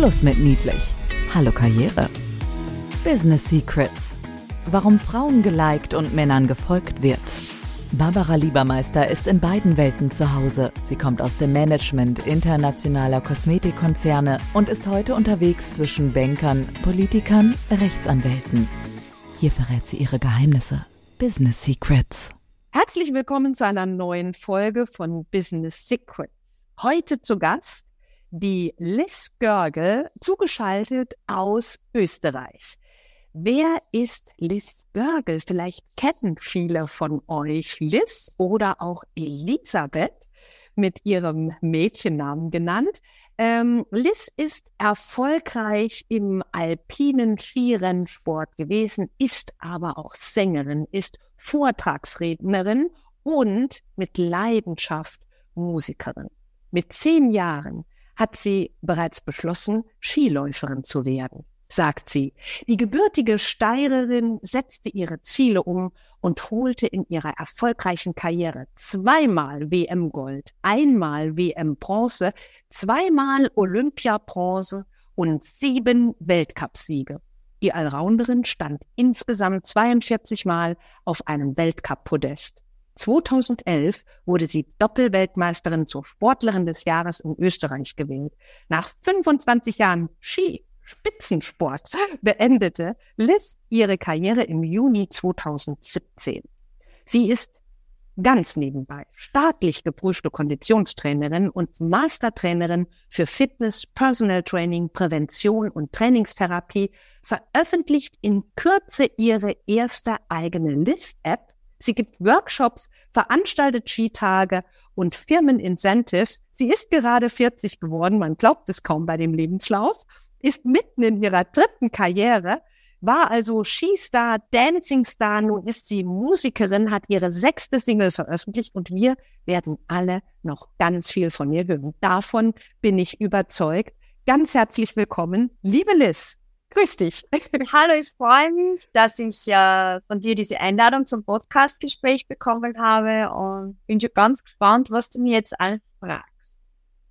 Schluss mit niedlich. Hallo Karriere. Business Secrets. Warum Frauen geliked und Männern gefolgt wird. Barbara Liebermeister ist in beiden Welten zu Hause. Sie kommt aus dem Management internationaler Kosmetikkonzerne und ist heute unterwegs zwischen Bankern, Politikern, Rechtsanwälten. Hier verrät sie ihre Geheimnisse. Business Secrets. Herzlich willkommen zu einer neuen Folge von Business Secrets. Heute zu Gast die Liz Görgel, zugeschaltet aus Österreich. Wer ist Liz Görgel? Vielleicht kennen viele von euch Liz oder auch Elisabeth mit ihrem Mädchennamen genannt. Ähm, Liz ist erfolgreich im alpinen Skirennsport gewesen, ist aber auch Sängerin, ist Vortragsrednerin und mit Leidenschaft Musikerin. Mit zehn Jahren hat sie bereits beschlossen, Skiläuferin zu werden sagt sie. Die gebürtige Steirerin setzte ihre Ziele um und holte in ihrer erfolgreichen Karriere zweimal WM Gold, einmal WM Bronze, zweimal Olympia Bronze und sieben Weltcupsiege. Die Allrounderin stand insgesamt 42 Mal auf einem Weltcup-Podest. 2011 wurde sie Doppelweltmeisterin zur Sportlerin des Jahres in Österreich gewählt. Nach 25 Jahren Ski Spitzensport beendete Liz ihre Karriere im Juni 2017. Sie ist ganz nebenbei staatlich geprüfte Konditionstrainerin und Mastertrainerin für Fitness, Personal Training, Prävention und Trainingstherapie, veröffentlicht in Kürze ihre erste eigene List-App. Sie gibt Workshops, veranstaltet Skitage und Firmen-Incentives. Sie ist gerade 40 geworden, man glaubt es kaum bei dem Lebenslauf ist mitten in ihrer dritten Karriere, war also Skistar, Dancing-Star, nun ist sie Musikerin, hat ihre sechste Single veröffentlicht und wir werden alle noch ganz viel von ihr hören. Davon bin ich überzeugt. Ganz herzlich willkommen, liebe Liz. Grüß dich. Hallo, ich freue mich, dass ich äh, von dir diese Einladung zum Podcastgespräch bekommen habe und bin schon ganz gespannt, was du mir jetzt alles fragst.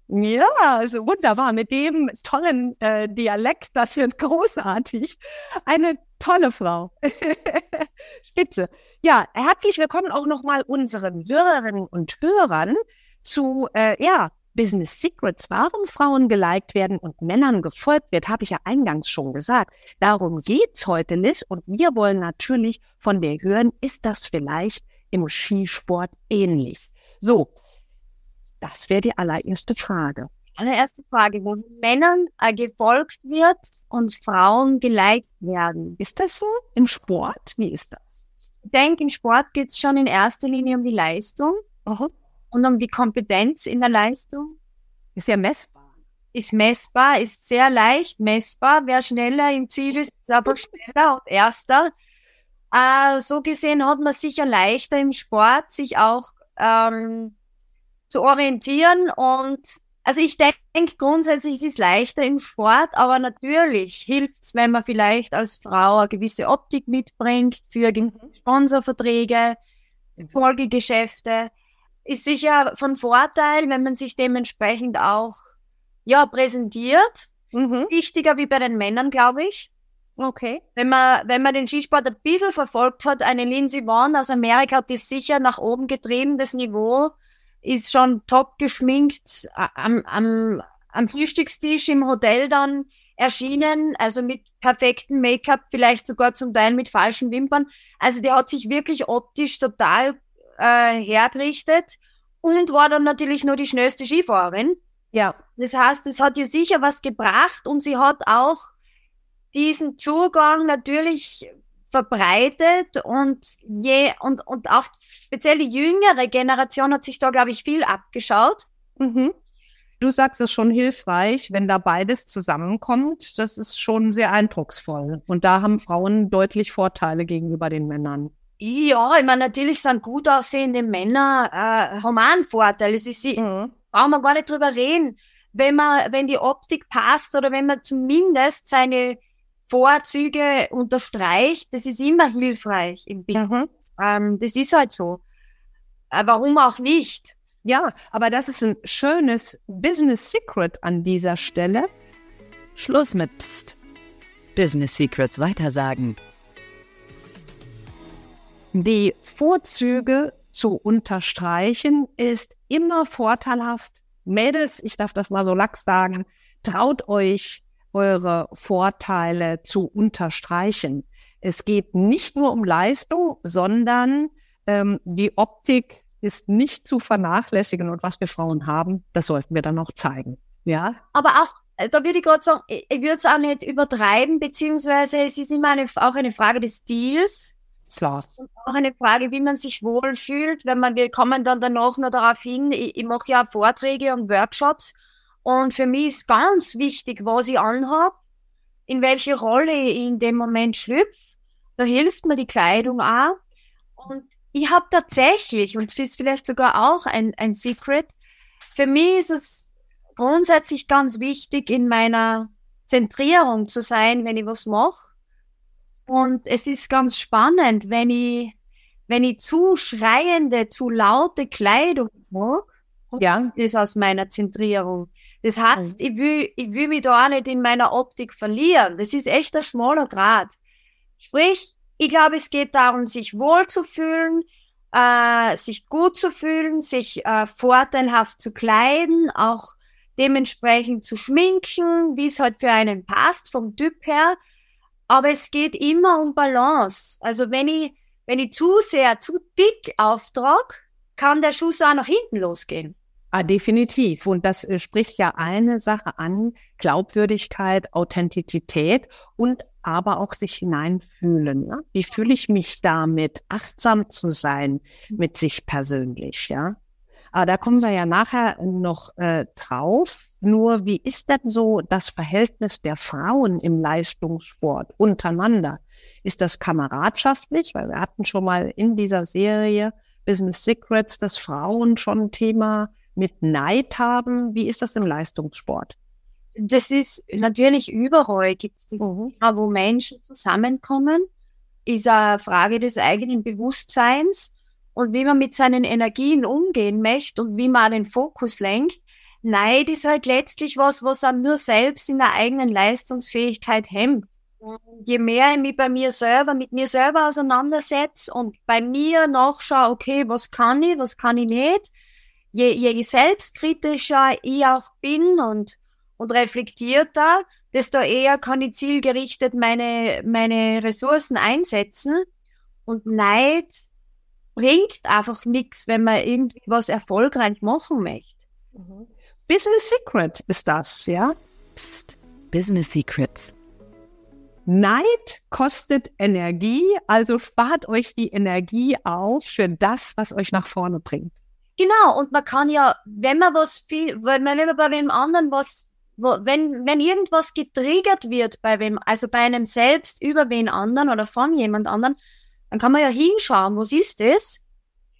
Ja, also wunderbar. Mit dem tollen äh, Dialekt, das wird großartig. Eine tolle Frau. Spitze. Ja, herzlich willkommen auch nochmal unseren Hörerinnen und Hörern zu, äh, ja, Business Secrets, warum Frauen geliked werden und Männern gefolgt wird, habe ich ja eingangs schon gesagt. Darum geht's heute, Liz. Und wir wollen natürlich von dir hören, ist das vielleicht im Skisport ähnlich? So, das wäre die allererste Frage. Allererste Frage, wo Männern äh, gefolgt wird und Frauen geliked werden. Ist das so im Sport? Wie ist das? Ich denke, im Sport geht es schon in erster Linie um die Leistung Aha. Und um die Kompetenz in der Leistung. Ist ja messbar. Ist messbar, ist sehr leicht messbar. Wer schneller im Ziel ist, ist aber schneller und erster. Äh, so gesehen hat man sicher leichter im Sport, sich auch ähm, zu orientieren und also ich denke grundsätzlich es ist leichter im Sport, aber natürlich hilft es, wenn man vielleicht als Frau eine gewisse Optik mitbringt für Sponsorverträge, Folgegeschäfte. Ist sicher von Vorteil, wenn man sich dementsprechend auch ja präsentiert. Mhm. Wichtiger wie bei den Männern, glaube ich. Okay. Wenn man, wenn man den Skisport ein bisschen verfolgt hat, eine Lindsey Vonn aus Amerika hat die sicher nach oben getrieben, das Niveau ist schon top geschminkt am, am, am Frühstückstisch im Hotel dann erschienen, also mit perfektem Make-up, vielleicht sogar zum Teil mit falschen Wimpern. Also der hat sich wirklich optisch total äh, hergerichtet und war dann natürlich nur die schnellste Skifahrerin. Ja. Das heißt, es hat ihr sicher was gebracht und sie hat auch diesen Zugang natürlich verbreitet und je und und auch speziell die jüngere Generation hat sich da glaube ich viel abgeschaut. Mhm. Du sagst es schon hilfreich, wenn da beides zusammenkommt. Das ist schon sehr eindrucksvoll. Und da haben Frauen deutlich Vorteile gegenüber den Männern. Ja, ich meine, natürlich sind gut aussehende Männer äh, haben auch einen Vorteil. Es ist, mhm. brauchen wir gar nicht drüber reden. Wenn man, wenn die Optik passt oder wenn man zumindest seine Vorzüge unterstreicht, das ist immer hilfreich im Business. Mhm. Ähm, das ist halt so. Äh, warum auch nicht? Ja, aber das ist ein schönes Business Secret an dieser Stelle. Schluss mit Psst. Business Secrets weitersagen. Die Vorzüge zu unterstreichen ist immer vorteilhaft. Mädels, ich darf das mal so lax sagen, traut euch, eure Vorteile zu unterstreichen. Es geht nicht nur um Leistung, sondern ähm, die Optik ist nicht zu vernachlässigen und was wir Frauen haben, das sollten wir dann noch zeigen. Ja. Aber auch, äh, da würde ich gerade sagen, ich würde es auch nicht übertreiben, beziehungsweise es ist immer eine, auch eine Frage des Stils. Klar. Und auch eine Frage, wie man sich wohlfühlt, wenn man, wir kommen dann danach noch darauf hin, ich, ich mache ja Vorträge und Workshops und für mich ist ganz wichtig, was ich anhabe, in welche Rolle ich in dem Moment schlüpfe. Da hilft mir die Kleidung auch. Und ich habe tatsächlich, und das ist vielleicht sogar auch ein, ein Secret, für mich ist es grundsätzlich ganz wichtig, in meiner Zentrierung zu sein, wenn ich was mache. Und es ist ganz spannend, wenn ich, wenn ich zu schreiende, zu laute Kleidung mag, ja. das aus meiner Zentrierung. Das heißt, mhm. ich will, ich will mich da auch nicht in meiner Optik verlieren. Das ist echt ein schmaler Grad. Sprich, ich glaube, es geht darum, sich wohl zu fühlen, äh, sich gut zu fühlen, sich äh, vorteilhaft zu kleiden, auch dementsprechend zu schminken, wie es halt für einen passt vom Typ her. Aber es geht immer um Balance. Also wenn ich, wenn ich zu sehr, zu dick auftrage, kann der Schuss auch nach hinten losgehen. Ah, definitiv. Und das äh, spricht ja eine Sache an, Glaubwürdigkeit, Authentizität und aber auch sich hineinfühlen. Ja? Wie fühle ich mich damit, achtsam zu sein mit sich persönlich, ja? Aber da kommen wir ja nachher noch äh, drauf. Nur wie ist denn so das Verhältnis der Frauen im Leistungssport untereinander? Ist das kameradschaftlich? Weil wir hatten schon mal in dieser Serie Business Secrets, dass Frauen schon ein Thema mit Neid haben. Wie ist das im Leistungssport? Das ist natürlich überall gibt es die, mhm. wo Menschen zusammenkommen, ist eine Frage des eigenen Bewusstseins und wie man mit seinen Energien umgehen möchte und wie man den Fokus lenkt. Neid ist halt letztlich was, was einem nur selbst in der eigenen Leistungsfähigkeit hemmt. Je mehr ich mich bei mir selber, mit mir selber auseinandersetze und bei mir nachschaue, okay, was kann ich, was kann ich nicht, je, je selbstkritischer ich auch bin und, und reflektierter, desto eher kann ich zielgerichtet meine, meine Ressourcen einsetzen. Und Neid bringt einfach nichts, wenn man irgendwie was erfolgreich machen möchte. Mhm. Business Secret ist das, ja? Psst, Business Secrets. Neid kostet Energie, also spart euch die Energie auf für das, was euch nach vorne bringt. Genau, und man kann ja, wenn man was viel, wenn man bei wem anderen was, wo, wenn, wenn irgendwas getriggert wird bei wem, also bei einem selbst über wen anderen oder von jemand anderen, dann kann man ja hinschauen, was ist das?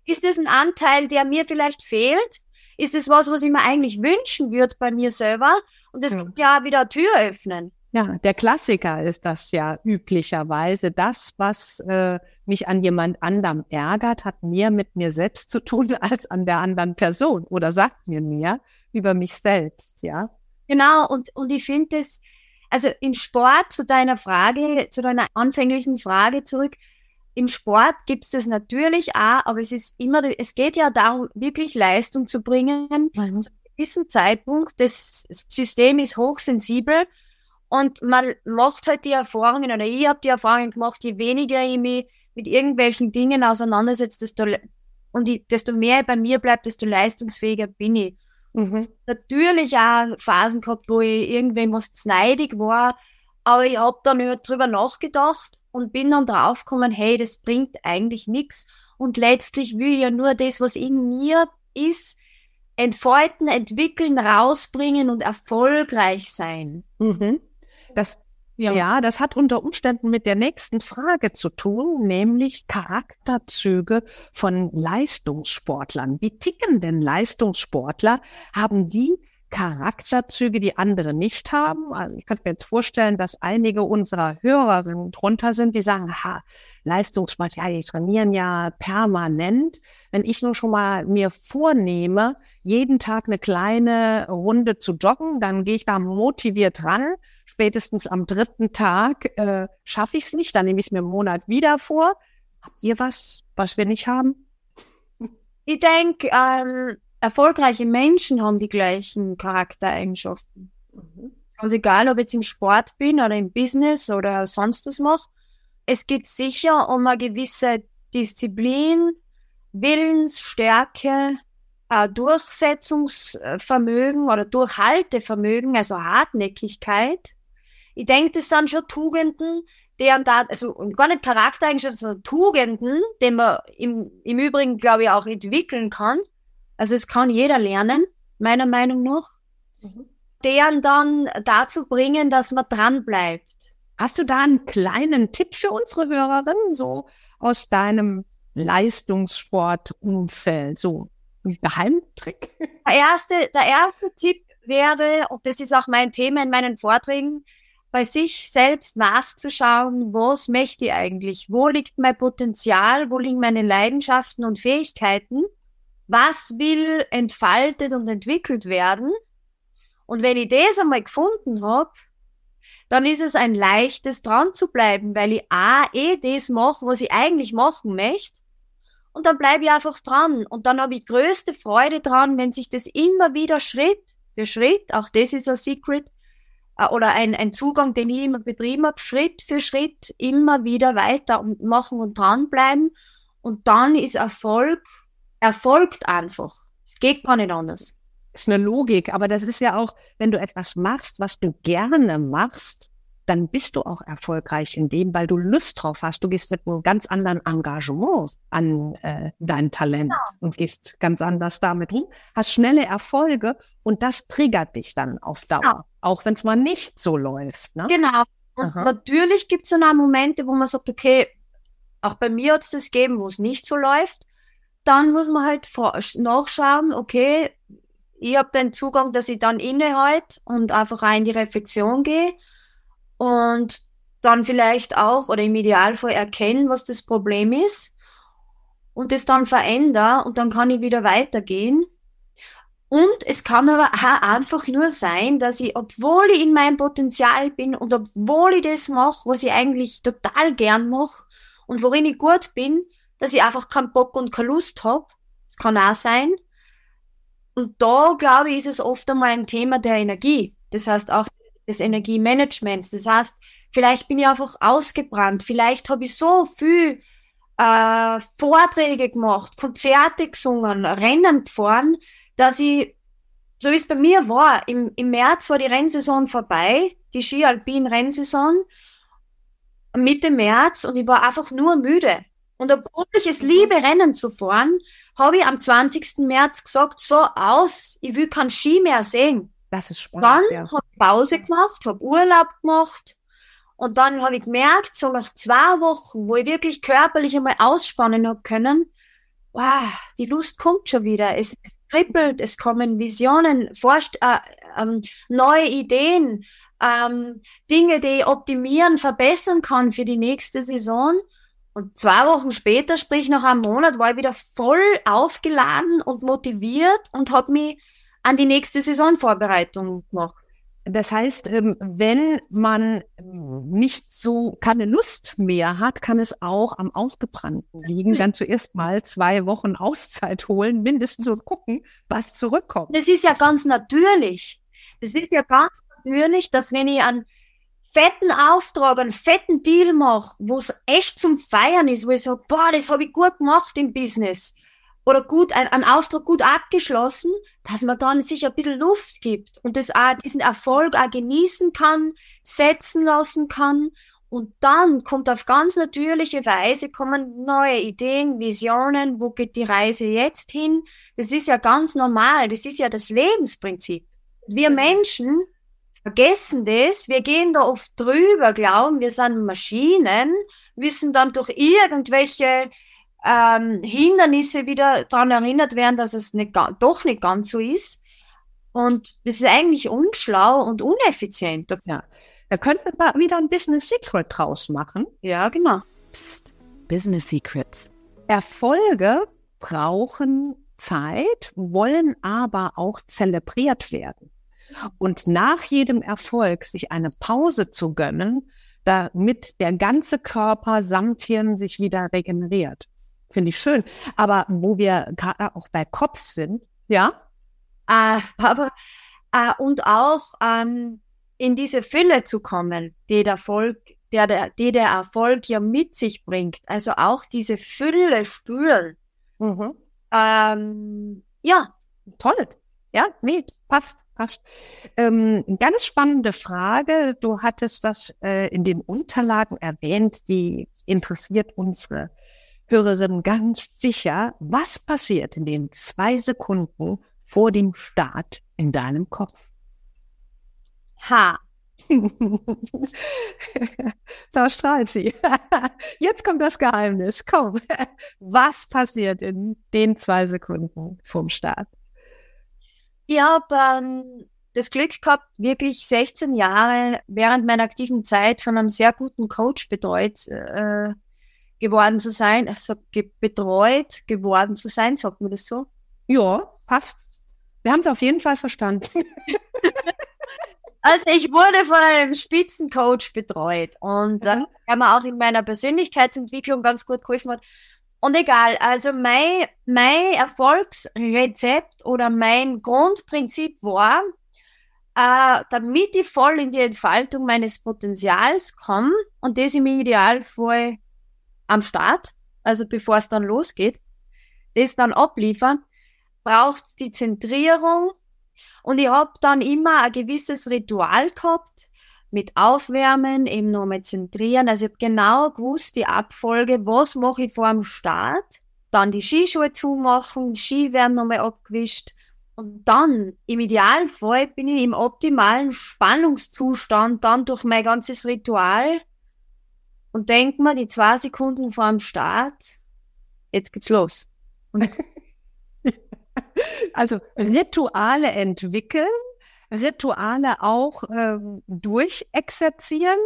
Ist das ein Anteil, der mir vielleicht fehlt? Ist das was, was ich mir eigentlich wünschen würde bei mir selber? Und das ja. kann ja wieder Tür öffnen. Ja, der Klassiker ist das ja üblicherweise. Das, was äh, mich an jemand anderem ärgert, hat mehr mit mir selbst zu tun als an der anderen Person oder sagt mir mehr über mich selbst, ja. Genau, und, und ich finde es, also im Sport zu deiner Frage, zu deiner anfänglichen Frage zurück, im Sport gibt es das natürlich auch, aber es ist immer, es geht ja darum, wirklich Leistung zu bringen. Mhm. Zu einem gewissen Zeitpunkt, das System ist hochsensibel und man macht halt die Erfahrungen, oder ich habe die Erfahrung gemacht, je weniger ich mich mit irgendwelchen Dingen auseinandersetze, desto, und ich, desto mehr bei mir bleibt, desto leistungsfähiger bin ich. Mhm. Natürlich auch Phasen gehabt, wo ich irgendwem was neidig war, aber ich habe dann drüber nachgedacht und bin dann draufgekommen, hey, das bringt eigentlich nichts. Und letztlich will ich ja nur das, was in mir ist, entfalten, entwickeln, rausbringen und erfolgreich sein. Mhm. Das, ja. ja, das hat unter Umständen mit der nächsten Frage zu tun, nämlich Charakterzüge von Leistungssportlern. Wie ticken denn Leistungssportler? Haben die Charakterzüge, die andere nicht haben? Also ich könnte mir jetzt vorstellen, dass einige unserer Hörerinnen drunter sind, die sagen, ha, Leistungssport, ja, die trainieren ja permanent. Wenn ich nur schon mal mir vornehme, jeden Tag eine kleine Runde zu joggen, dann gehe ich da motiviert ran. Spätestens am dritten Tag äh, schaffe ich es nicht, dann nehme ich es mir einen Monat wieder vor. Habt ihr was, was wir nicht haben? Ich denke, ähm, erfolgreiche Menschen haben die gleichen Charaktereigenschaften. Mhm. Ganz egal, ob ich jetzt im Sport bin oder im Business oder sonst was mache. Es geht sicher um eine gewisse Disziplin, Willensstärke, Durchsetzungsvermögen oder Durchhaltevermögen, also Hartnäckigkeit. Ich denke, das sind schon Tugenden, deren da, also gar nicht Charaktereigenschaften, sondern Tugenden, die man im, im Übrigen, glaube ich, auch entwickeln kann. Also es kann jeder lernen, meiner Meinung nach. Mhm. Deren dann dazu bringen, dass man dran bleibt. Hast du da einen kleinen Tipp für unsere Hörerinnen, so aus deinem Leistungssportumfeld, so ein Geheimtrick? Der erste, der erste Tipp wäre, und das ist auch mein Thema in meinen Vorträgen, bei sich selbst nachzuschauen, was möchte ich eigentlich? Wo liegt mein Potenzial? Wo liegen meine Leidenschaften und Fähigkeiten? Was will entfaltet und entwickelt werden? Und wenn ich das einmal gefunden habe, dann ist es ein leichtes dran zu bleiben, weil ich A, eh das mache, was ich eigentlich machen möchte. Und dann bleibe ich einfach dran. Und dann habe ich größte Freude dran, wenn sich das immer wieder Schritt für Schritt, auch das ist ein Secret, äh, oder ein, ein Zugang, den ich immer betrieben habe, Schritt für Schritt immer wieder weiter machen und dranbleiben. Und dann ist Erfolg, erfolgt einfach. Es geht gar nicht anders. Das ist eine Logik, aber das ist ja auch, wenn du etwas machst, was du gerne machst, dann bist du auch erfolgreich in dem, weil du Lust drauf hast. Du gehst mit einem ganz anderen Engagement an äh, dein Talent genau. und gehst ganz anders damit rum, hast schnelle Erfolge und das triggert dich dann auf Dauer, genau. auch wenn es mal nicht so läuft. Ne? Genau. Und Aha. natürlich gibt es dann auch Momente, wo man sagt, okay, auch bei mir hat es das gegeben, wo es nicht so läuft. Dann muss man halt nachschauen, okay, ich habe den Zugang, dass ich dann innehalte und einfach rein in die Reflexion gehe und dann vielleicht auch oder im Idealfall erkennen, was das Problem ist und das dann verändern und dann kann ich wieder weitergehen. Und es kann aber auch einfach nur sein, dass ich, obwohl ich in meinem Potenzial bin und obwohl ich das mache, was ich eigentlich total gern mache und worin ich gut bin, dass ich einfach keinen Bock und keine Lust habe. Das kann auch sein. Und da, glaube ich, ist es oft einmal ein Thema der Energie. Das heißt auch des Energiemanagements. Das heißt, vielleicht bin ich einfach ausgebrannt, vielleicht habe ich so viel äh, Vorträge gemacht, Konzerte gesungen, Rennen gefahren, dass ich, so wie es bei mir war, im, im März war die Rennsaison vorbei, die Ski-Alpin-Rennsaison, Mitte März und ich war einfach nur müde. Und obwohl ich es liebe, Rennen zu fahren, habe ich am 20. März gesagt, so aus, ich will kein Ski mehr sehen. Das ist spannend. Dann ja. habe ich Pause gemacht, habe Urlaub gemacht und dann habe ich gemerkt, so nach zwei Wochen, wo ich wirklich körperlich einmal ausspannen habe können, wow, die Lust kommt schon wieder. Es, kribbelt, es kommen Visionen, forscht, äh, ähm, neue Ideen, ähm, Dinge, die ich optimieren, verbessern kann für die nächste Saison. Und zwei Wochen später, sprich nach einem Monat, war ich wieder voll aufgeladen und motiviert und habe mich an die nächste Saisonvorbereitung noch. Das heißt, ähm, wenn man nicht so keine Lust mehr hat, kann es auch am Ausgebrannten liegen. Dann zuerst mal zwei Wochen Auszeit holen, mindestens und gucken, was zurückkommt. Das ist ja ganz natürlich. Das ist ja ganz natürlich, dass wenn ich einen fetten Auftrag, einen fetten Deal mache, wo es echt zum Feiern ist, wo ich sage, boah, das habe ich gut gemacht im Business, oder gut, ein, ein Auftrag gut abgeschlossen, dass man dann sich ein bisschen Luft gibt und das auch, diesen Erfolg auch genießen kann, setzen lassen kann. Und dann kommt auf ganz natürliche Weise kommen neue Ideen, Visionen, wo geht die Reise jetzt hin? Das ist ja ganz normal, das ist ja das Lebensprinzip. Wir Menschen vergessen das, wir gehen da oft drüber, glauben, wir sind Maschinen, müssen dann durch irgendwelche ähm, Hindernisse wieder daran erinnert werden, dass es nicht, doch nicht ganz so ist. Und das ist eigentlich unschlau und uneffizient. Ja. Da könnte man wieder ein Business Secret draus machen. Ja, genau. Psst. Business Secrets. Erfolge brauchen Zeit, wollen aber auch zelebriert werden. Und nach jedem Erfolg sich eine Pause zu gönnen, damit der ganze Körper samt Hirn sich wieder regeneriert. Finde ich schön. Aber wo wir gerade auch bei Kopf sind, ja? Äh, aber, äh, und auch ähm, in diese Fülle zu kommen, die der Erfolg, der, der, die der Erfolg ja mit sich bringt. Also auch diese Fülle spüren. Mhm. Ähm, ja. Toll. Ja, nee, passt, passt. Ähm, ganz spannende Frage. Du hattest das äh, in den Unterlagen erwähnt, die interessiert unsere Hörerinnen ganz sicher. Was passiert in den zwei Sekunden vor dem Start in deinem Kopf? Ha. da strahlt sie. Jetzt kommt das Geheimnis. Komm. Was passiert in den zwei Sekunden vom Start? Ich habe ähm, das Glück gehabt, wirklich 16 Jahre während meiner aktiven Zeit von einem sehr guten Coach betreut äh, geworden zu sein. Also ge betreut geworden zu sein, sagt man das so? Ja, passt. Wir haben es auf jeden Fall verstanden. also ich wurde von einem Spitzencoach betreut und äh, der mir auch in meiner Persönlichkeitsentwicklung ganz gut geholfen hat. Und egal, also mein, mein Erfolgsrezept oder mein Grundprinzip war, äh, damit ich voll in die Entfaltung meines Potenzials komme und das im Idealfall am Start, also bevor es dann losgeht, das dann abliefern, braucht die Zentrierung. Und ich habe dann immer ein gewisses Ritual gehabt, mit Aufwärmen, eben nochmal zentrieren. Also ich habe genau gewusst, die Abfolge, was mache ich vor dem Start, dann die Skischuhe zumachen, die Ski werden nochmal abgewischt und dann, im Idealfall, bin ich im optimalen Spannungszustand dann durch mein ganzes Ritual und denke mir, die zwei Sekunden vor dem Start, jetzt geht's los. also Rituale entwickeln, Rituale auch ähm, durchexerzieren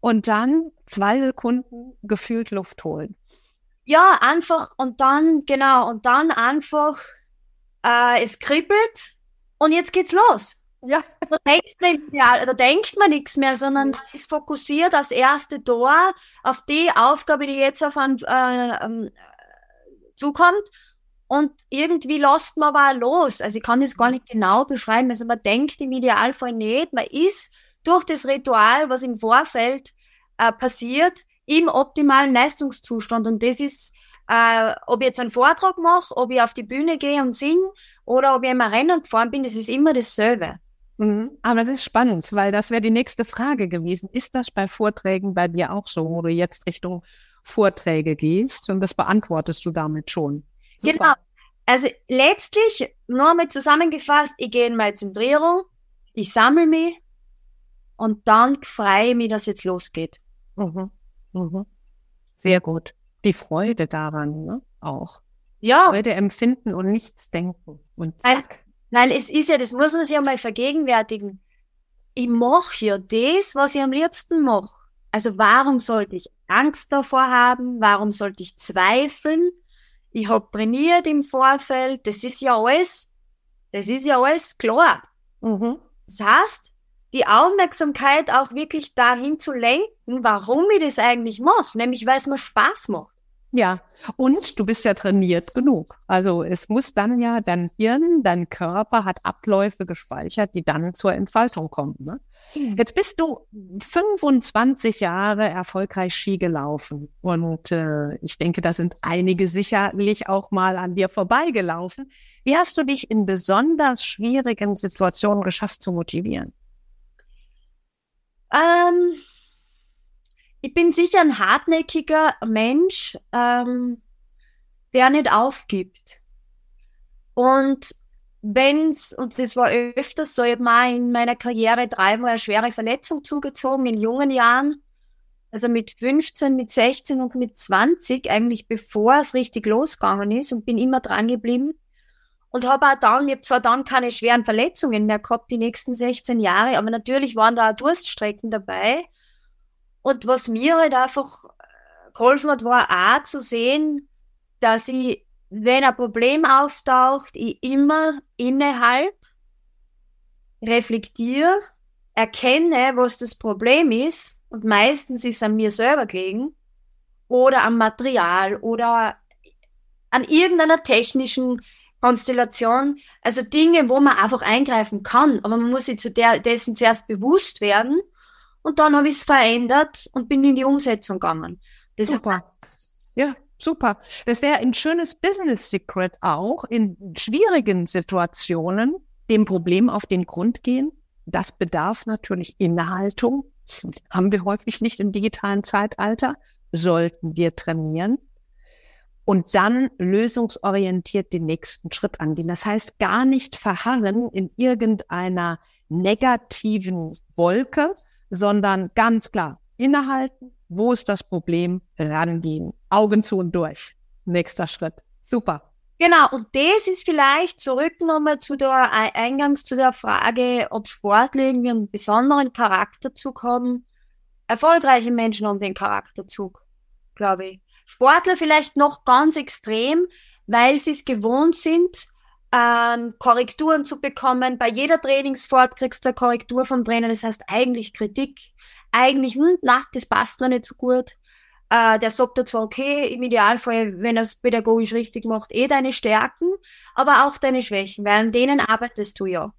und dann zwei Sekunden gefühlt Luft holen. Ja, einfach und dann, genau, und dann einfach, äh, es kribbelt und jetzt geht's los. Ja. Da denkt man, ja, da denkt man nichts mehr, sondern ist fokussiert aufs erste Tor, auf die Aufgabe, die jetzt auf einen äh, äh, zukommt und irgendwie lässt man aber los. Also ich kann das gar nicht genau beschreiben. Also man denkt im Idealfall nicht. Man ist durch das Ritual, was im Vorfeld äh, passiert, im optimalen Leistungszustand. Und das ist, äh, ob ich jetzt einen Vortrag mache, ob ich auf die Bühne gehe und singe oder ob ich im Rennen gefahren bin, das ist immer dasselbe. Mhm. Aber das ist spannend, weil das wäre die nächste Frage gewesen. Ist das bei Vorträgen bei dir auch so, wo du jetzt Richtung Vorträge gehst? Und das beantwortest du damit schon. Super. Genau. Also letztlich, nur mal zusammengefasst, ich gehe in meine Zentrierung, ich sammle mich und dann freue ich mich, dass jetzt losgeht. Mhm. Mhm. Sehr gut. Die Freude daran ne? auch. Ja. Freude empfinden und nichts denken. Und zack. Weil, weil es ist ja, das muss man sich ja mal vergegenwärtigen. Ich mache ja das, was ich am liebsten mache. Also warum sollte ich Angst davor haben? Warum sollte ich zweifeln? Ich habe trainiert im Vorfeld, das ist ja alles, das ist ja alles klar. Mhm. Das heißt, die Aufmerksamkeit auch wirklich dahin zu lenken, warum ich das eigentlich mache, nämlich weil es mir Spaß macht. Ja, und du bist ja trainiert genug. Also es muss dann ja, dein Hirn, dein Körper hat Abläufe gespeichert, die dann zur Entfaltung kommen. Ne? Mhm. Jetzt bist du 25 Jahre erfolgreich Ski gelaufen und äh, ich denke, da sind einige sicherlich auch mal an dir vorbeigelaufen. Wie hast du dich in besonders schwierigen Situationen geschafft zu motivieren? Ähm, ich bin sicher ein hartnäckiger Mensch, ähm, der nicht aufgibt. Und wenn's, und das war öfters so, ich habe mal in meiner Karriere dreimal eine schwere Verletzung zugezogen in jungen Jahren. Also mit 15, mit 16 und mit 20, eigentlich bevor es richtig losgegangen ist und bin immer dran geblieben. und habe auch dann, ich habe zwar dann keine schweren Verletzungen mehr gehabt, die nächsten 16 Jahre, aber natürlich waren da auch Durststrecken dabei. Und was mir halt einfach äh, geholfen hat, war auch zu sehen, dass ich, wenn ein Problem auftaucht, ich immer innehalt, reflektiere, erkenne, was das Problem ist, und meistens ist es an mir selber gelegen, oder am Material oder an irgendeiner technischen Konstellation, also Dinge, wo man einfach eingreifen kann, aber man muss sich zu der, dessen zuerst bewusst werden und dann habe ich es verändert und bin in die Umsetzung gegangen. Das super. Ja, super. Das wäre ein schönes Business Secret auch, in schwierigen Situationen dem Problem auf den Grund gehen. Das bedarf natürlich Inhaltung. Haben wir häufig nicht im digitalen Zeitalter. Sollten wir trainieren und dann lösungsorientiert den nächsten Schritt angehen. Das heißt, gar nicht verharren in irgendeiner negativen Wolke, sondern ganz klar innehalten, wo ist das Problem, rangehen, Augen zu und durch. Nächster Schritt. Super. Genau, und das ist vielleicht zurück nochmal zu der Eingangs zu der Frage, ob Sportler irgendwie einen besonderen Charakterzug haben. Erfolgreiche Menschen haben den Charakterzug, glaube ich. Sportler vielleicht noch ganz extrem, weil sie es gewohnt sind, ähm, Korrekturen zu bekommen. Bei jeder Trainingsfahrt kriegst du eine Korrektur vom Trainer. Das heißt eigentlich Kritik. Eigentlich, hm, na, das passt noch nicht so gut. Äh, der sagt dir zwar, okay, im Idealfall, wenn er es pädagogisch richtig macht, eh deine Stärken, aber auch deine Schwächen, weil an denen arbeitest du ja.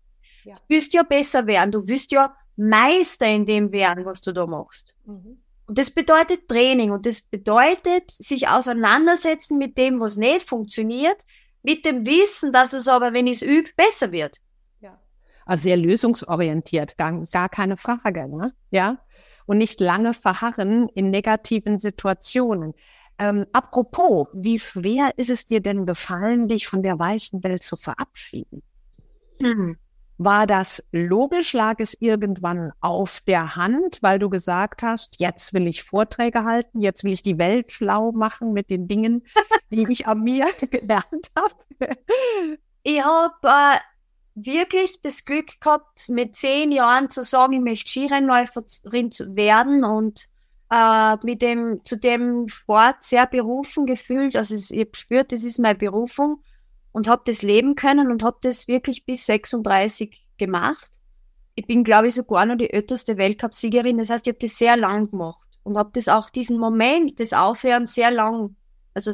ja. Du wirst ja besser werden. Du wirst ja Meister in dem werden, was du da machst. Mhm. Und das bedeutet Training und das bedeutet sich auseinandersetzen mit dem, was nicht funktioniert, mit dem Wissen, dass es aber, wenn ich es übe, besser wird. Ja. Also sehr lösungsorientiert, gar, gar keine Frage, ne? Ja. Und nicht lange verharren in negativen Situationen. Ähm, apropos, wie schwer ist es dir denn gefallen, dich von der weißen Welt zu verabschieden? Hm. War das logisch? Lag es irgendwann auf der Hand, weil du gesagt hast, jetzt will ich Vorträge halten, jetzt will ich die Welt schlau machen mit den Dingen, die ich an mir gelernt habe? Ich habe äh, wirklich das Glück gehabt, mit zehn Jahren zu sagen, ich möchte Skirennläuferin werden und äh, mit dem, zu dem Sport sehr berufen gefühlt. Also ich habe gespürt, das ist meine Berufung und habe das leben können und habe das wirklich bis 36 gemacht. Ich bin, glaube ich, sogar noch die älteste Weltcupsiegerin. Das heißt, ich habe das sehr lang gemacht und habe das auch diesen Moment des Aufhörens sehr lang, also,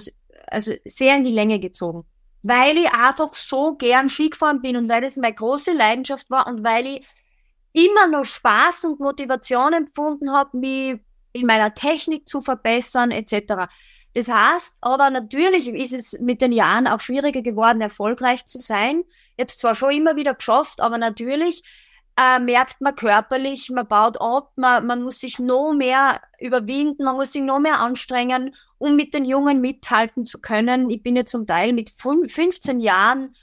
also sehr in die Länge gezogen. Weil ich einfach so gern Ski gefahren bin und weil es meine große Leidenschaft war und weil ich immer noch Spaß und Motivation empfunden habe, mich in meiner Technik zu verbessern etc. Das heißt, aber natürlich ist es mit den Jahren auch schwieriger geworden, erfolgreich zu sein. Ich habe es zwar schon immer wieder geschafft, aber natürlich äh, merkt man körperlich, man baut ab, man, man muss sich noch mehr überwinden, man muss sich noch mehr anstrengen, um mit den Jungen mithalten zu können. Ich bin ja zum Teil mit 15 Jahren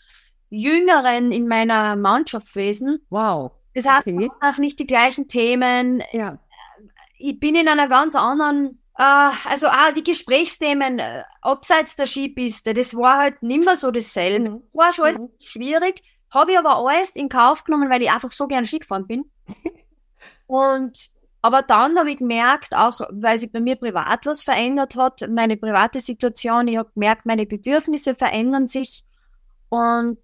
Jüngeren in meiner Mannschaft gewesen. Wow. Das heißt, okay. auch nicht die gleichen Themen. Ja. Ich bin in einer ganz anderen also auch die Gesprächsthemen uh, abseits der Skipiste, das war halt nimmer so dasselbe. Mhm. War schon mhm. schwierig, habe ich aber alles in Kauf genommen, weil ich einfach so gern Ski gefahren bin. Und aber dann habe ich gemerkt, auch weil sich bei mir privat was verändert hat, meine private Situation, ich habe gemerkt, meine Bedürfnisse verändern sich und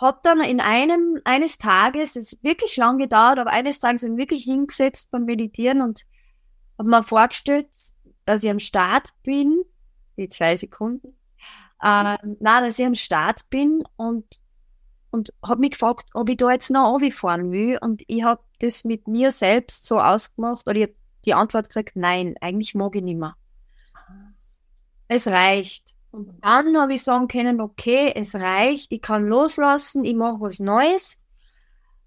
habe dann in einem eines Tages, es ist wirklich lang gedauert, aber eines Tages bin ich wirklich hingesetzt beim Meditieren und habe mir vorgestellt, dass ich am Start bin, die zwei Sekunden, äh, na, dass ich am Start bin und und habe mich gefragt, ob ich da jetzt noch fahren will. Und ich habe das mit mir selbst so ausgemacht, oder ich habe die Antwort gekriegt, nein, eigentlich mag ich nicht mehr. Es reicht. Und dann habe ich sagen können, okay, es reicht, ich kann loslassen, ich mache was Neues.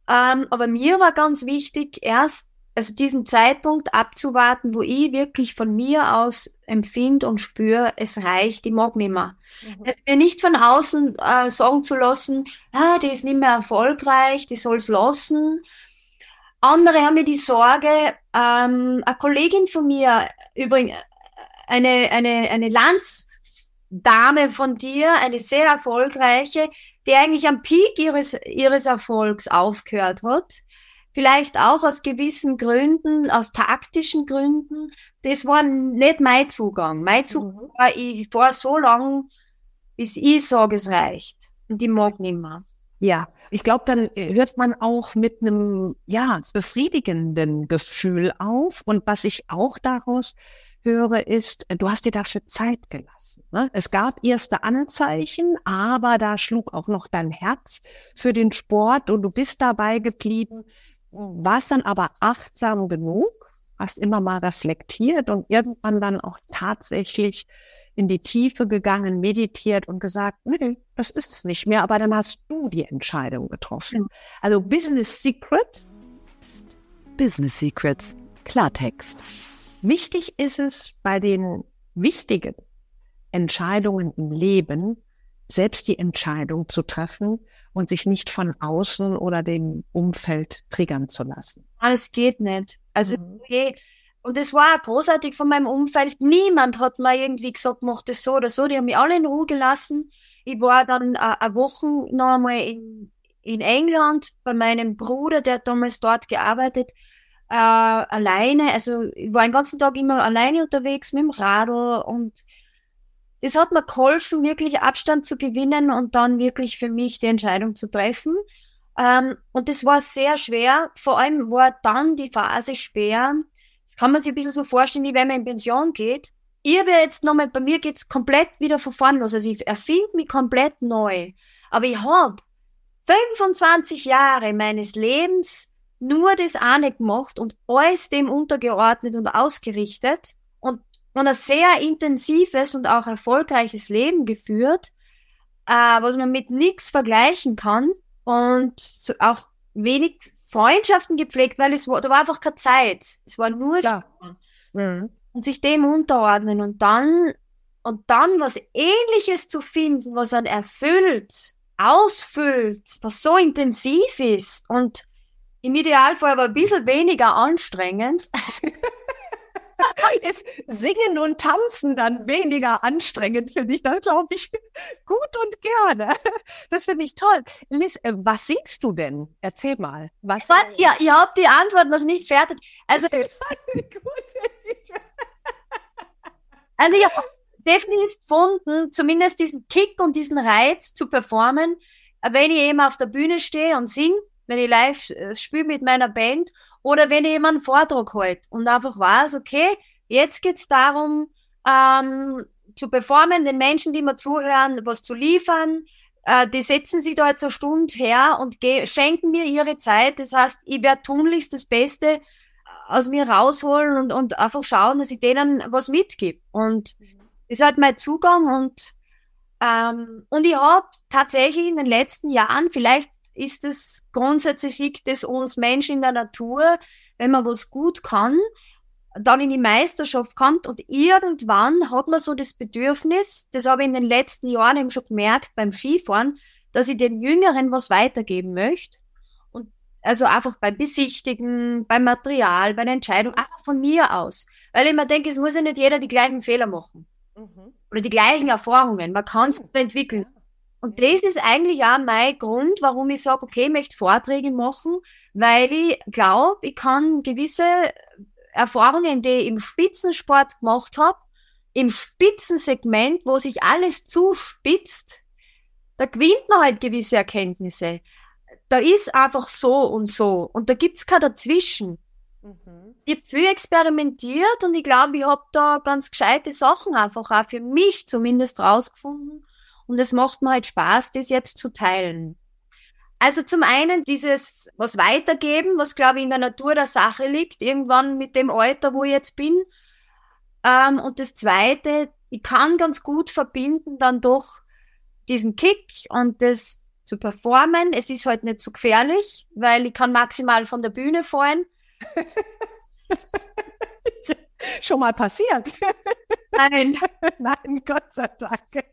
Ähm, aber mir war ganz wichtig, erst also diesen Zeitpunkt abzuwarten, wo ich wirklich von mir aus empfinde und spüre, es reicht, ich mag nicht mehr. Mhm. Also mir nicht von außen äh, sagen zu lassen, ah, die ist nicht mehr erfolgreich, die soll es lassen. Andere haben mir die Sorge, ähm, eine Kollegin von mir, übrigens eine, eine, eine Lanz Dame von dir, eine sehr erfolgreiche, die eigentlich am Peak ihres, ihres Erfolgs aufgehört hat. Vielleicht auch aus gewissen Gründen, aus taktischen Gründen. Das war nicht mein Zugang. Mein Zugang mhm. war, ich war so lang, bis ich sage, es reicht. Und ich mag nicht mehr. Ja, ich glaube, dann hört man auch mit einem ja befriedigenden Gefühl auf. Und was ich auch daraus höre, ist, du hast dir dafür Zeit gelassen. Ne? Es gab erste Anzeichen, aber da schlug auch noch dein Herz für den Sport und du bist dabei geblieben, warst dann aber achtsam genug, hast immer mal reflektiert und irgendwann dann auch tatsächlich in die Tiefe gegangen, meditiert und gesagt, nee, das ist es nicht mehr, aber dann hast du die Entscheidung getroffen. Also Business Secret. Psst. Business Secrets. Klartext. Wichtig ist es bei den wichtigen Entscheidungen im Leben, selbst die Entscheidung zu treffen und sich nicht von außen oder dem Umfeld triggern zu lassen. Alles geht nicht. Also, mhm. Und es war großartig von meinem Umfeld. Niemand hat mir irgendwie gesagt, mach das so oder so. Die haben mich alle in Ruhe gelassen. Ich war dann äh, eine Woche noch einmal in, in England bei meinem Bruder, der hat damals dort gearbeitet äh, alleine. Also ich war den ganzen Tag immer alleine unterwegs mit dem Radl und es hat mir geholfen, wirklich Abstand zu gewinnen und dann wirklich für mich die Entscheidung zu treffen. Ähm, und das war sehr schwer. Vor allem war dann die Phase schwer. Das kann man sich ein bisschen so vorstellen, wie wenn man in Pension geht. Ich habe jetzt nochmal, bei mir geht's komplett wieder von vorn los. Also ich erfinde mich komplett neu. Aber ich habe 25 Jahre meines Lebens nur das eine gemacht und alles dem untergeordnet und ausgerichtet und, und ein sehr intensives und auch erfolgreiches Leben geführt, äh, was man mit nichts vergleichen kann und so auch wenig Freundschaften gepflegt, weil es war, da war einfach keine Zeit. Es war nur mhm. und sich dem unterordnen und dann und dann was Ähnliches zu finden, was dann erfüllt, ausfüllt, was so intensiv ist und im Idealfall aber ein bisschen weniger anstrengend. ist Singen und Tanzen dann weniger anstrengend für dich? Das glaube ich gut und gerne. Das finde ich toll. Liz, äh, was singst du denn? Erzähl mal. Was? Was? Ja, ihr habt die Antwort noch nicht fertig. Also, also ich habe definitiv gefunden, zumindest diesen Kick und diesen Reiz zu performen, wenn ich eben auf der Bühne stehe und singe wenn ich live äh, spiele mit meiner Band oder wenn ich jemanden Vortrag halte und einfach weiß, okay, jetzt geht's darum, ähm, zu performen, den Menschen, die mir zuhören, was zu liefern. Äh, die setzen sich da jetzt eine Stunde her und schenken mir ihre Zeit. Das heißt, ich werde tunlichst das Beste aus mir rausholen und, und einfach schauen, dass ich denen was mitgib. Und das ist halt mein Zugang und ähm, und ich habe tatsächlich in den letzten Jahren, vielleicht ist es grundsätzlich liegt es uns Menschen in der Natur, wenn man was gut kann, dann in die Meisterschaft kommt und irgendwann hat man so das Bedürfnis, das habe ich in den letzten Jahren eben schon gemerkt beim Skifahren, dass ich den Jüngeren was weitergeben möchte. Und also einfach beim Besichtigen, beim Material, bei der Entscheidung, einfach von mir aus. Weil ich mir denke, es muss ja nicht jeder die gleichen Fehler machen. Mhm. Oder die gleichen Erfahrungen. Man kann es entwickeln. Und das ist eigentlich auch mein Grund, warum ich sage, okay, ich möchte Vorträge machen, weil ich glaube, ich kann gewisse Erfahrungen, die ich im Spitzensport gemacht habe, im Spitzensegment, wo sich alles zuspitzt, da gewinnt man halt gewisse Erkenntnisse. Da ist einfach so und so und da gibt's kein Dazwischen. Mhm. Ich habe viel experimentiert und ich glaube, ich habe da ganz gescheite Sachen einfach auch für mich zumindest rausgefunden und es macht mir halt Spaß, das jetzt zu teilen. Also zum einen dieses, was weitergeben, was glaube ich in der Natur der Sache liegt, irgendwann mit dem Alter, wo ich jetzt bin. Ähm, und das zweite, ich kann ganz gut verbinden dann doch diesen Kick und das zu performen. Es ist halt nicht so gefährlich, weil ich kann maximal von der Bühne fallen. schon mal passiert? Nein. Nein, Gott sei Dank.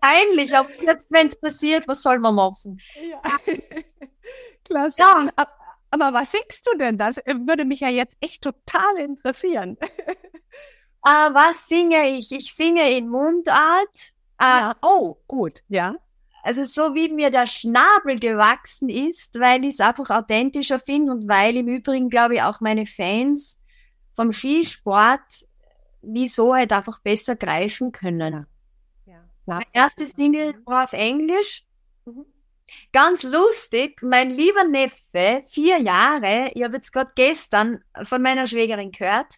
Peinlich, aber jetzt, wenn es passiert, was soll man machen? Ja. Klasse. Ja. Aber was singst du denn? Das würde mich ja jetzt echt total interessieren. Uh, was singe ich? Ich singe in Mundart. Ah, oh, gut, ja. Also so wie mir der Schnabel gewachsen ist, weil ich es einfach authentischer finde und weil im Übrigen, glaube ich, auch meine Fans vom Skisport wieso halt einfach besser greifen können. Ja. Mein erstes Single war auf Englisch. Mhm. Ganz lustig, mein lieber Neffe, vier Jahre, ich habe jetzt gerade gestern von meiner Schwägerin gehört,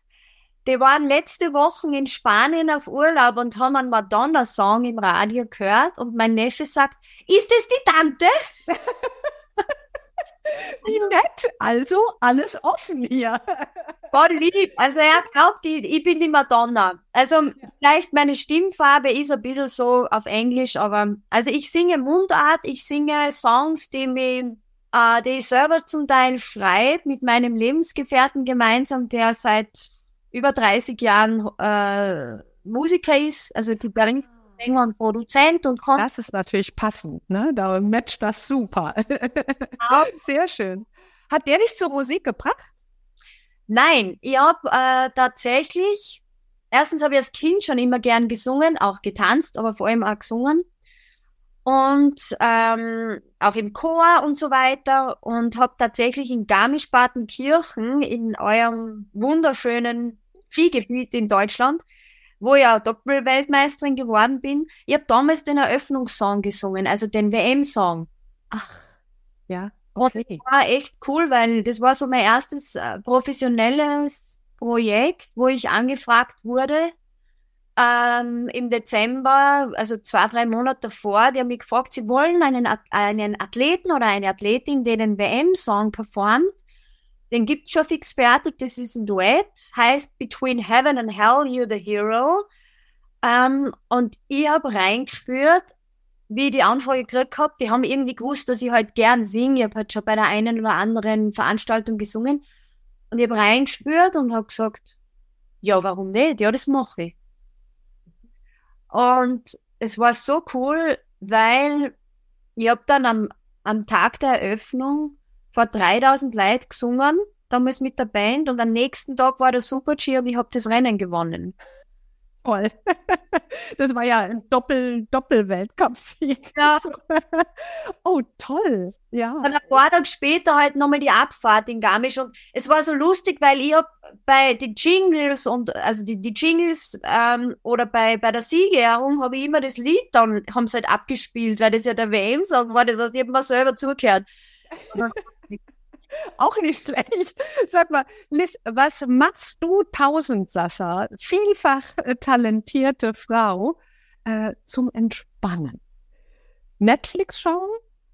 die waren letzte Woche in Spanien auf Urlaub und haben einen Madonna-Song im Radio gehört und mein Neffe sagt, ist es die Tante? Wie nett. Also alles offen hier. Voll lieb. Also er glaubt, ich, ich bin die Madonna. Also ja. vielleicht meine Stimmfarbe ist ein bisschen so auf Englisch, aber also ich singe Mundart, ich singe Songs, die mich äh, die ich selber zum Teil schreibe mit meinem Lebensgefährten gemeinsam, der seit über 30 Jahren äh, Musiker ist, also Gitarrist, Sänger und Produzent und kommt. Das ist natürlich passend, ne? Da matcht das super. Genau. Sehr schön. Hat der dich zur Musik gebracht? Nein, ich habe äh, tatsächlich, erstens habe ich als Kind schon immer gern gesungen, auch getanzt, aber vor allem auch gesungen. Und ähm, auch im Chor und so weiter. Und habe tatsächlich in Garmisch-Partenkirchen, in eurem wunderschönen Skigebiet in Deutschland, wo ich auch Doppelweltmeisterin geworden bin, ich habe damals den Eröffnungssong gesungen, also den WM-Song. Ach, ja. Okay. Und das war echt cool, weil das war so mein erstes äh, professionelles Projekt, wo ich angefragt wurde ähm, im Dezember, also zwei, drei Monate davor. Die haben mich gefragt, sie wollen einen, einen Athleten oder eine Athletin, der den WM-Song performt. Den gibt's schon fix fertig, das ist ein Duett, heißt Between Heaven and Hell, You're the Hero. Ähm, und ich habe reingespürt, wie ich die Anfrage gekriegt habe, die haben irgendwie gewusst, dass ich halt gern singe. Ich habe halt schon bei der einen oder anderen Veranstaltung gesungen. Und ich habe reingespürt und habe gesagt, ja, warum nicht? Ja, das mache ich. Und es war so cool, weil ich habe dann am, am Tag der Eröffnung vor 3000 Leuten gesungen, damals mit der Band und am nächsten Tag war der Super-G und ich habe das Rennen gewonnen. Toll. Das war ja ein Doppel, Doppel-Weltcup-Sieg. Ja. Oh, toll. Ja. Dann ein paar Tage später halt nochmal die Abfahrt in Garmisch und es war so lustig, weil ich hab bei den Jingles und, also die, die Jingles, ähm, oder bei, bei der Siegerehrung habe ich immer das Lied dann, haben sie halt abgespielt, weil das ja der WM-Song war, das heißt, ich habe mir selber zugehört. Auch nicht schlecht. Sag mal, Liz, was machst du, Tausendsasser, vielfach äh, talentierte Frau, äh, zum Entspannen? Netflix schauen?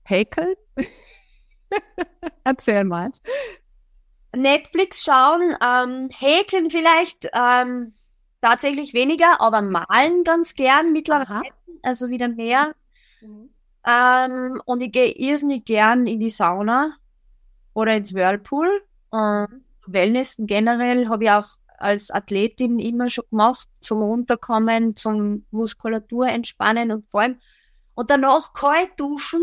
Häkeln? Erzähl mal. Netflix schauen, ähm, häkeln vielleicht ähm, tatsächlich weniger, aber malen ganz gern mittlerweile, also wieder mehr. Mhm. Ähm, und ich gehe irrsinnig gern in die Sauna oder ins Whirlpool. Ähm, Wellness generell habe ich auch als Athletin immer schon gemacht, zum Runterkommen, zum Muskulatur entspannen und vor allem und danach kalt duschen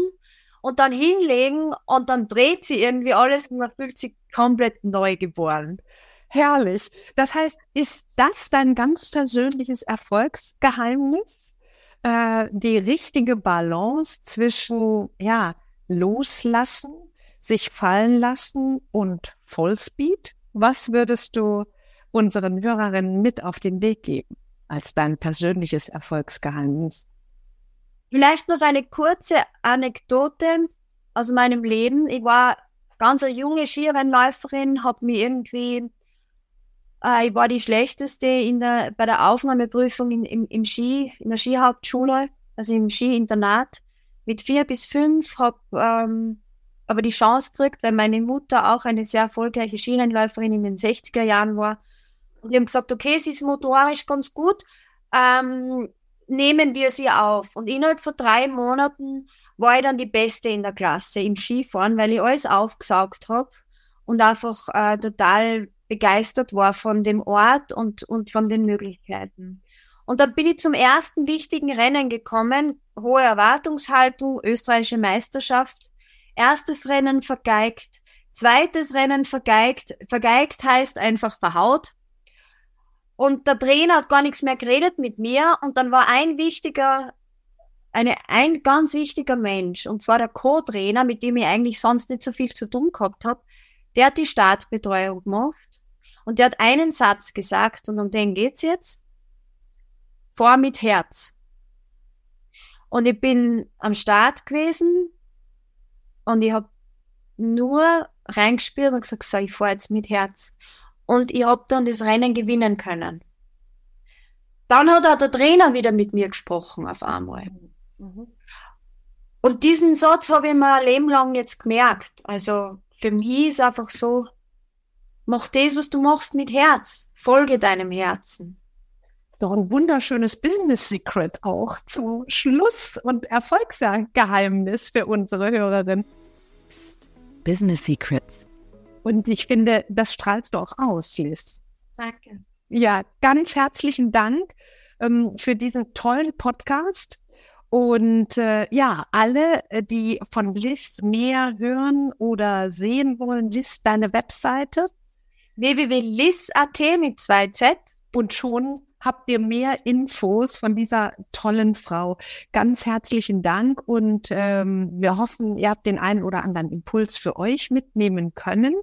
und dann hinlegen und dann dreht sie irgendwie alles und man fühlt sich komplett neu geboren. Herrlich. Das heißt, ist das dein ganz persönliches Erfolgsgeheimnis? Äh, die richtige Balance zwischen, ja, loslassen sich fallen lassen und Vollspeed? Was würdest du unseren Hörerinnen mit auf den Weg geben als dein persönliches Erfolgsgeheimnis? Vielleicht noch eine kurze Anekdote aus meinem Leben. Ich war ganz eine junge Skirennläuferin, habe mir irgendwie, äh, ich war die schlechteste in der, bei der Aufnahmeprüfung in, im, im Ski, in der Skihauptschule, also im Skiinternat. Mit vier bis fünf habe ähm, aber die Chance kriegt, weil meine Mutter auch eine sehr erfolgreiche Skirennläuferin in den 60er Jahren war. Und die haben gesagt, okay, sie ist motorisch ganz gut, ähm, nehmen wir sie auf. Und innerhalb von drei Monaten war ich dann die Beste in der Klasse im Skifahren, weil ich alles aufgesaugt habe und einfach äh, total begeistert war von dem Ort und, und von den Möglichkeiten. Und dann bin ich zum ersten wichtigen Rennen gekommen, hohe Erwartungshaltung, österreichische Meisterschaft erstes Rennen vergeigt, zweites Rennen vergeigt. Vergeigt heißt einfach verhaut. Und der Trainer hat gar nichts mehr geredet mit mir. Und dann war ein wichtiger eine, ein ganz wichtiger Mensch, und zwar der Co-Trainer, mit dem ich eigentlich sonst nicht so viel zu tun gehabt habe, der hat die Startbetreuung gemacht und der hat einen Satz gesagt und um den geht's jetzt. Vor mit Herz. Und ich bin am Start gewesen und ich habe nur reingespielt und gesagt, so, ich fahr jetzt mit Herz. Und ich habe dann das Rennen gewinnen können. Dann hat auch der Trainer wieder mit mir gesprochen auf einmal. Mhm. Und diesen Satz habe ich mir ein Leben lang jetzt gemerkt. Also für mich ist einfach so, mach das, was du machst, mit Herz. Folge deinem Herzen. Doch ein wunderschönes Business Secret auch zum Schluss und Erfolgsgeheimnis für unsere Hörerin. Business Secrets. Und ich finde, das strahlst du auch aus, Liz. Danke. Ja, ganz herzlichen Dank ähm, für diesen tollen Podcast. Und äh, ja, alle, äh, die von Liz mehr hören oder sehen wollen, Liz, deine Webseite www.liz.at mit 2Z und schon habt ihr mehr Infos von dieser tollen Frau. Ganz herzlichen Dank und ähm, wir hoffen, ihr habt den einen oder anderen Impuls für euch mitnehmen können.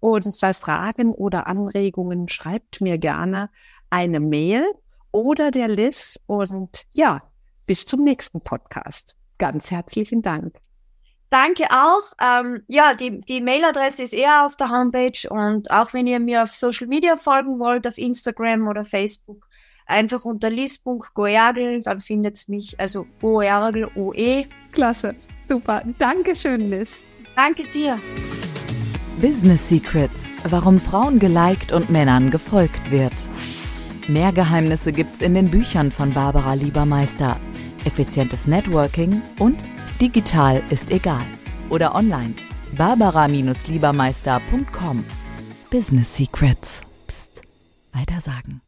Und bei Fragen oder Anregungen schreibt mir gerne eine Mail oder der Liz. Und ja, bis zum nächsten Podcast. Ganz herzlichen Dank. Danke auch. Ähm, ja, die, die Mailadresse ist eher auf der Homepage und auch wenn ihr mir auf Social Media folgen wollt, auf Instagram oder Facebook, einfach unter liz.goergel, dann findet es mich, also goergel, OE. Klasse, super. Dankeschön, Liz. Danke dir. Business Secrets, warum Frauen geliked und Männern gefolgt wird. Mehr Geheimnisse gibt's in den Büchern von Barbara Liebermeister. Effizientes Networking und Digital ist egal. Oder online. Barbara-Liebermeister.com. Business Secrets. Psst. Weiter sagen.